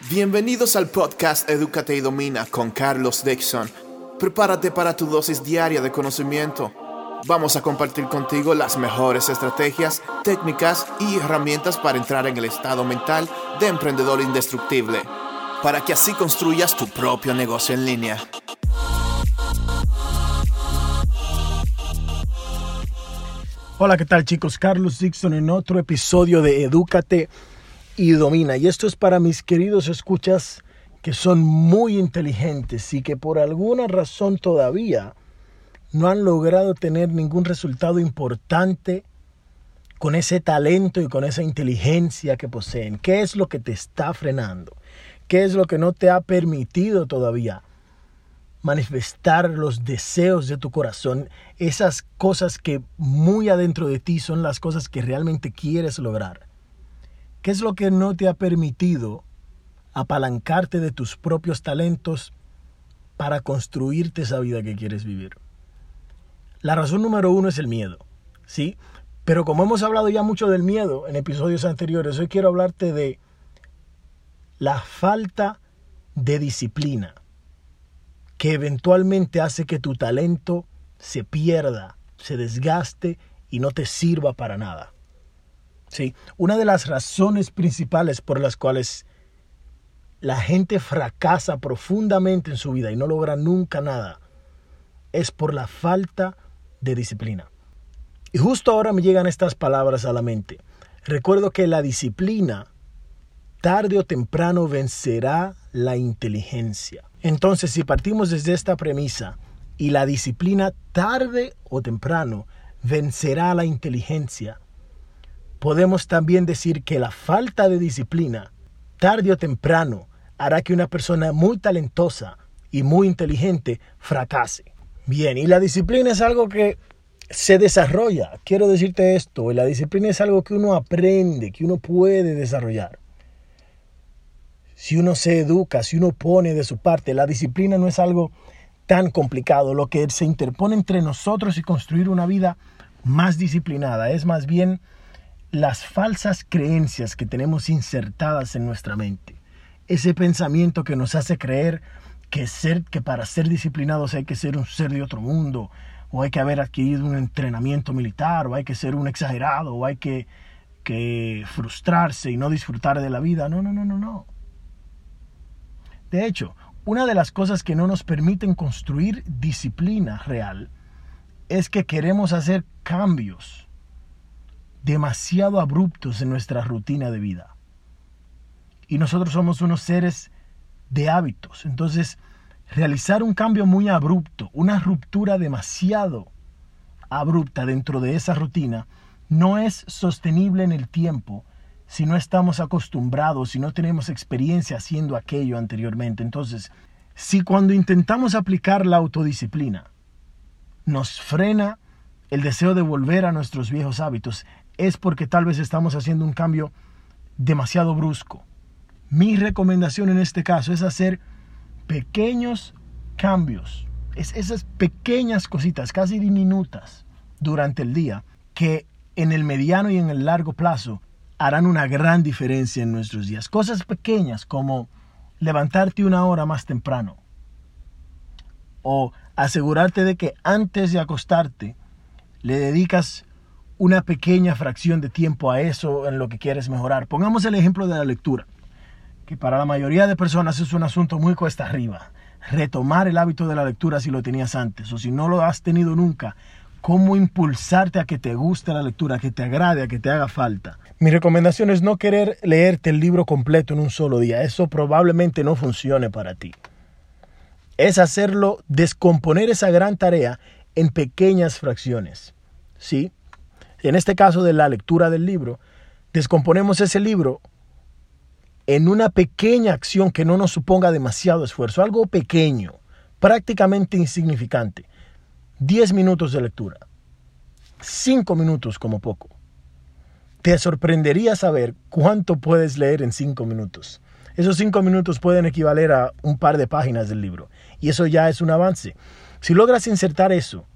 Bienvenidos al podcast Edúcate y Domina con Carlos Dixon. Prepárate para tu dosis diaria de conocimiento. Vamos a compartir contigo las mejores estrategias, técnicas y herramientas para entrar en el estado mental de emprendedor indestructible, para que así construyas tu propio negocio en línea. Hola, ¿qué tal chicos? Carlos Dixon en otro episodio de Edúcate y domina. Y esto es para mis queridos escuchas que son muy inteligentes y que por alguna razón todavía no han logrado tener ningún resultado importante con ese talento y con esa inteligencia que poseen. ¿Qué es lo que te está frenando? ¿Qué es lo que no te ha permitido todavía manifestar los deseos de tu corazón? Esas cosas que muy adentro de ti son las cosas que realmente quieres lograr. ¿Qué es lo que no te ha permitido apalancarte de tus propios talentos para construirte esa vida que quieres vivir? La razón número uno es el miedo, ¿sí? Pero como hemos hablado ya mucho del miedo en episodios anteriores, hoy quiero hablarte de la falta de disciplina que eventualmente hace que tu talento se pierda, se desgaste y no te sirva para nada. ¿Sí? Una de las razones principales por las cuales la gente fracasa profundamente en su vida y no logra nunca nada es por la falta de disciplina. Y justo ahora me llegan estas palabras a la mente. Recuerdo que la disciplina tarde o temprano vencerá la inteligencia. Entonces, si partimos desde esta premisa y la disciplina tarde o temprano vencerá la inteligencia, podemos también decir que la falta de disciplina, tarde o temprano, hará que una persona muy talentosa y muy inteligente fracase. Bien, y la disciplina es algo que se desarrolla. Quiero decirte esto, la disciplina es algo que uno aprende, que uno puede desarrollar. Si uno se educa, si uno pone de su parte, la disciplina no es algo tan complicado. Lo que se interpone entre nosotros y construir una vida más disciplinada es más bien las falsas creencias que tenemos insertadas en nuestra mente. Ese pensamiento que nos hace creer que, ser, que para ser disciplinados hay que ser un ser de otro mundo, o hay que haber adquirido un entrenamiento militar, o hay que ser un exagerado, o hay que, que frustrarse y no disfrutar de la vida. No, no, no, no, no. De hecho, una de las cosas que no nos permiten construir disciplina real es que queremos hacer cambios demasiado abruptos en nuestra rutina de vida. Y nosotros somos unos seres de hábitos. Entonces, realizar un cambio muy abrupto, una ruptura demasiado abrupta dentro de esa rutina, no es sostenible en el tiempo si no estamos acostumbrados, si no tenemos experiencia haciendo aquello anteriormente. Entonces, si cuando intentamos aplicar la autodisciplina nos frena el deseo de volver a nuestros viejos hábitos, es porque tal vez estamos haciendo un cambio demasiado brusco. Mi recomendación en este caso es hacer pequeños cambios, es esas pequeñas cositas, casi diminutas, durante el día, que en el mediano y en el largo plazo harán una gran diferencia en nuestros días. Cosas pequeñas como levantarte una hora más temprano o asegurarte de que antes de acostarte le dedicas una pequeña fracción de tiempo a eso en lo que quieres mejorar. Pongamos el ejemplo de la lectura, que para la mayoría de personas es un asunto muy cuesta arriba. Retomar el hábito de la lectura si lo tenías antes o si no lo has tenido nunca, cómo impulsarte a que te guste la lectura, a que te agrade, a que te haga falta. Mi recomendación es no querer leerte el libro completo en un solo día. Eso probablemente no funcione para ti. Es hacerlo, descomponer esa gran tarea en pequeñas fracciones. ¿Sí? En este caso de la lectura del libro, descomponemos ese libro en una pequeña acción que no nos suponga demasiado esfuerzo, algo pequeño, prácticamente insignificante. Diez minutos de lectura, cinco minutos como poco. Te sorprendería saber cuánto puedes leer en cinco minutos. Esos cinco minutos pueden equivaler a un par de páginas del libro. Y eso ya es un avance. Si logras insertar eso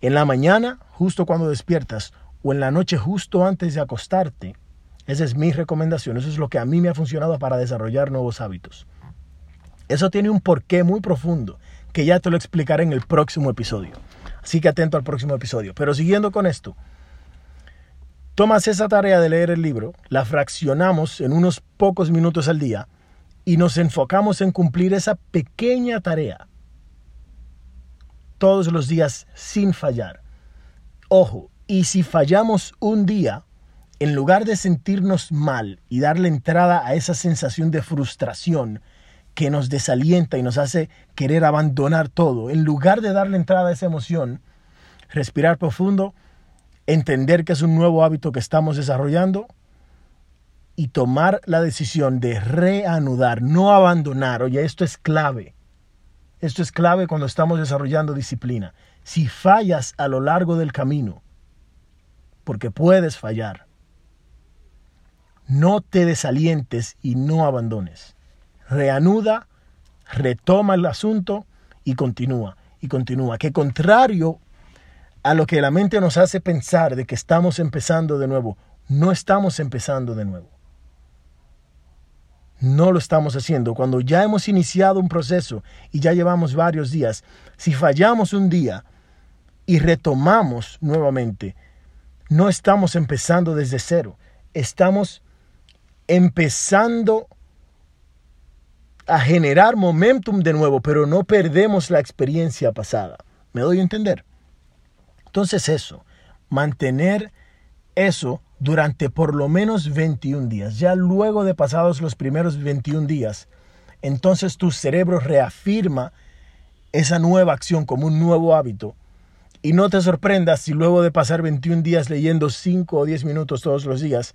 en la mañana, justo cuando despiertas, o en la noche justo antes de acostarte, Esa es mi recomendación, eso es lo que a mí me ha funcionado para desarrollar nuevos hábitos. Eso tiene un porqué muy profundo, que ya te lo explicaré en el próximo episodio. Así que atento al próximo episodio. Pero siguiendo con esto, tomas esa tarea de leer el libro, la fraccionamos en unos pocos minutos al día y nos enfocamos en cumplir esa pequeña tarea todos los días sin fallar. Ojo, y si fallamos un día, en lugar de sentirnos mal y darle entrada a esa sensación de frustración que nos desalienta y nos hace querer abandonar todo, en lugar de darle entrada a esa emoción, respirar profundo, entender que es un nuevo hábito que estamos desarrollando y tomar la decisión de reanudar, no abandonar. Oye, esto es clave. Esto es clave cuando estamos desarrollando disciplina. Si fallas a lo largo del camino, porque puedes fallar, no te desalientes y no abandones. Reanuda, retoma el asunto y continúa, y continúa. Que contrario a lo que la mente nos hace pensar de que estamos empezando de nuevo, no estamos empezando de nuevo no lo estamos haciendo. Cuando ya hemos iniciado un proceso y ya llevamos varios días, si fallamos un día y retomamos nuevamente, no estamos empezando desde cero, estamos empezando a generar momentum de nuevo, pero no perdemos la experiencia pasada. ¿Me doy a entender? Entonces eso, mantener eso durante por lo menos 21 días. Ya luego de pasados los primeros 21 días, entonces tu cerebro reafirma esa nueva acción como un nuevo hábito. Y no te sorprendas si luego de pasar 21 días leyendo 5 o 10 minutos todos los días,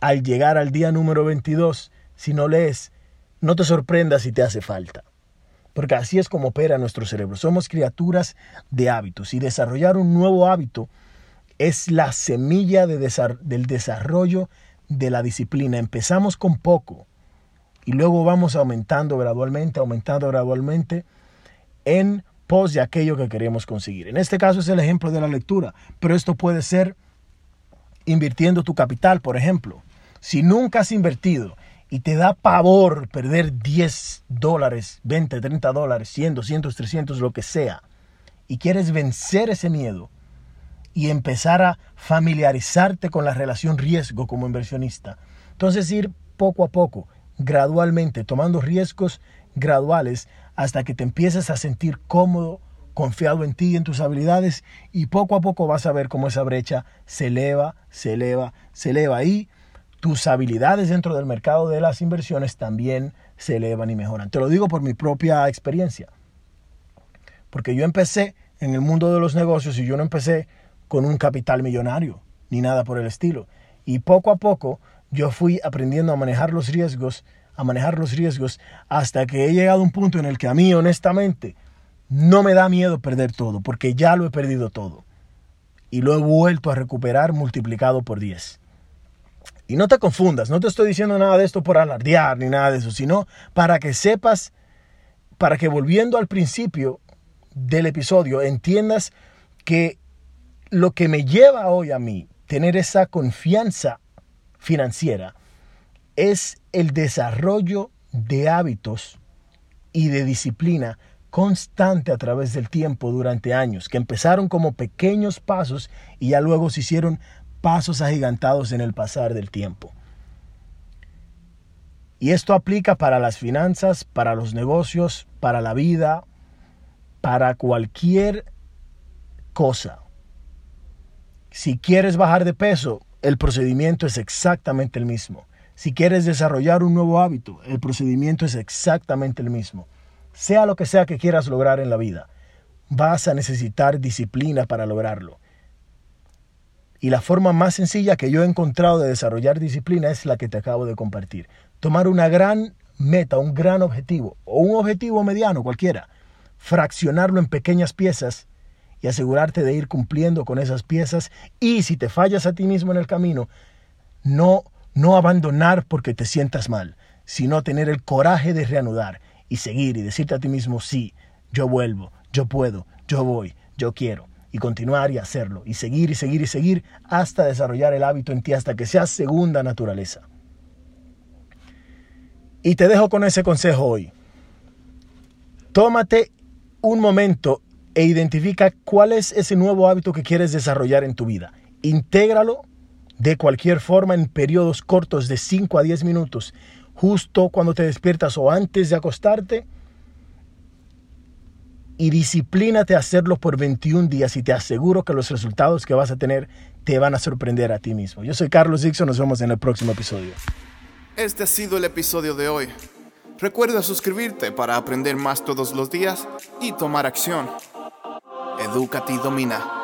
al llegar al día número 22, si no lees, no te sorprendas si te hace falta. Porque así es como opera nuestro cerebro. Somos criaturas de hábitos y desarrollar un nuevo hábito es la semilla del desarrollo de la disciplina. Empezamos con poco y luego vamos aumentando gradualmente, aumentando gradualmente en pos de aquello que queremos conseguir. En este caso es el ejemplo de la lectura, pero esto puede ser invirtiendo tu capital, por ejemplo. Si nunca has invertido y te da pavor perder 10 dólares, 20, 30 dólares, 100, 200, 300, lo que sea, y quieres vencer ese miedo, y empezar a familiarizarte con la relación riesgo como inversionista. Entonces ir poco a poco, gradualmente, tomando riesgos graduales hasta que te empieces a sentir cómodo, confiado en ti y en tus habilidades y poco a poco vas a ver cómo esa brecha se eleva, se eleva, se eleva y tus habilidades dentro del mercado de las inversiones también se elevan y mejoran. Te lo digo por mi propia experiencia. Porque yo empecé en el mundo de los negocios y yo no empecé con un capital millonario, ni nada por el estilo. Y poco a poco yo fui aprendiendo a manejar los riesgos, a manejar los riesgos, hasta que he llegado a un punto en el que a mí, honestamente, no me da miedo perder todo, porque ya lo he perdido todo. Y lo he vuelto a recuperar multiplicado por 10. Y no te confundas, no te estoy diciendo nada de esto por alardear ni nada de eso, sino para que sepas, para que volviendo al principio del episodio, entiendas que lo que me lleva hoy a mí tener esa confianza financiera es el desarrollo de hábitos y de disciplina constante a través del tiempo durante años, que empezaron como pequeños pasos y ya luego se hicieron pasos agigantados en el pasar del tiempo. Y esto aplica para las finanzas, para los negocios, para la vida, para cualquier cosa. Si quieres bajar de peso, el procedimiento es exactamente el mismo. Si quieres desarrollar un nuevo hábito, el procedimiento es exactamente el mismo. Sea lo que sea que quieras lograr en la vida, vas a necesitar disciplina para lograrlo. Y la forma más sencilla que yo he encontrado de desarrollar disciplina es la que te acabo de compartir. Tomar una gran meta, un gran objetivo, o un objetivo mediano cualquiera, fraccionarlo en pequeñas piezas y asegurarte de ir cumpliendo con esas piezas y si te fallas a ti mismo en el camino, no no abandonar porque te sientas mal, sino tener el coraje de reanudar y seguir y decirte a ti mismo, sí, yo vuelvo, yo puedo, yo voy, yo quiero. y continuar y hacerlo y seguir y seguir y seguir hasta desarrollar el hábito en ti, hasta que sea segunda naturaleza. Y te dejo con ese consejo hoy. Tómate un momento e identifica cuál es ese nuevo hábito que quieres desarrollar en tu vida. Intégralo de cualquier forma en periodos cortos de 5 a 10 minutos, justo cuando te despiertas o antes de acostarte. Y disciplínate a hacerlo por 21 días y te aseguro que los resultados que vas a tener te van a sorprender a ti mismo. Yo soy Carlos Dixon, nos vemos en el próximo episodio. Este ha sido el episodio de hoy. Recuerda suscribirte para aprender más todos los días y tomar acción. Edúcate y domina.